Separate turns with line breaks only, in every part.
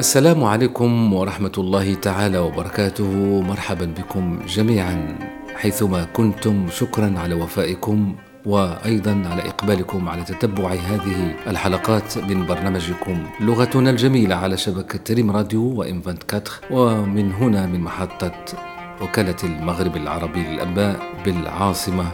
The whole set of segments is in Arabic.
السلام عليكم ورحمة الله تعالى وبركاته. مرحبا بكم جميعا حيثما كنتم. شكرا على وفائكم وأيضا على إقبالكم على تتبع هذه الحلقات من برنامجكم. لغتنا الجميلة على شبكة ريم راديو وإنفانت كاتخ ومن هنا من محطة وكالة المغرب العربي للأنباء بالعاصمة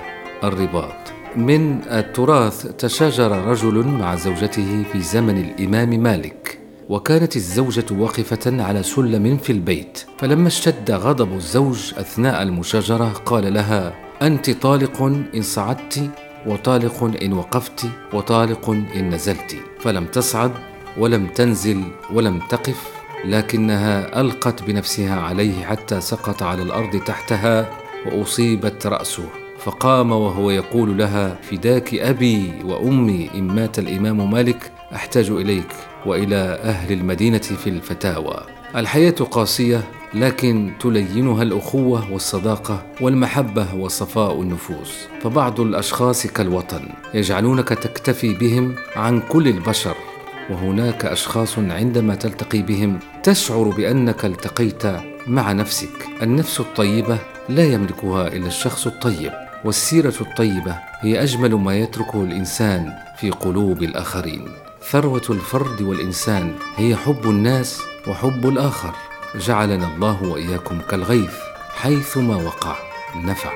الرباط. من التراث تشاجر رجل مع زوجته في زمن الإمام مالك. وكانت الزوجة واقفة على سلم في البيت. فلما اشتد غضب الزوج أثناء المشاجرة قال لها أنت طالق إن صعدت وطالق إن وقفت وطالق إن نزلت. فلم تصعد ولم تنزل ولم تقف لكنها ألقت بنفسها عليه حتى سقط على الأرض تحتها وأصيبت رأسه. فقام وهو يقول لها فداك أبي وأمي إن مات الإمام مالك أحتاج إليك وإلى أهل المدينة في الفتاوى. الحياة قاسية لكن تلينها الأخوة والصداقة والمحبة وصفاء النفوس. فبعض الأشخاص كالوطن يجعلونك تكتفي بهم عن كل البشر وهناك أشخاص عندما تلتقي بهم تشعر بأنك التقيت مع نفسك. النفس الطيبة لا يملكها إلا الشخص الطيب. والسيرة الطيبة هي أجمل ما يتركه الإنسان في قلوب الآخرين. ثروة الفرد والإنسان هي حب الناس وحب الآخر. جعلنا الله وإياكم كالغيث حيثما وقع نفع.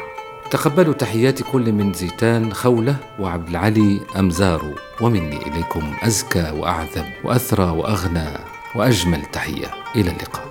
تقبلوا تحيات كل من زيتان خولة وعبد العلي امزارو ومني إليكم أزكى وأعذب وأثرى وأغنى. وأجمل تحية. إلى اللقاء.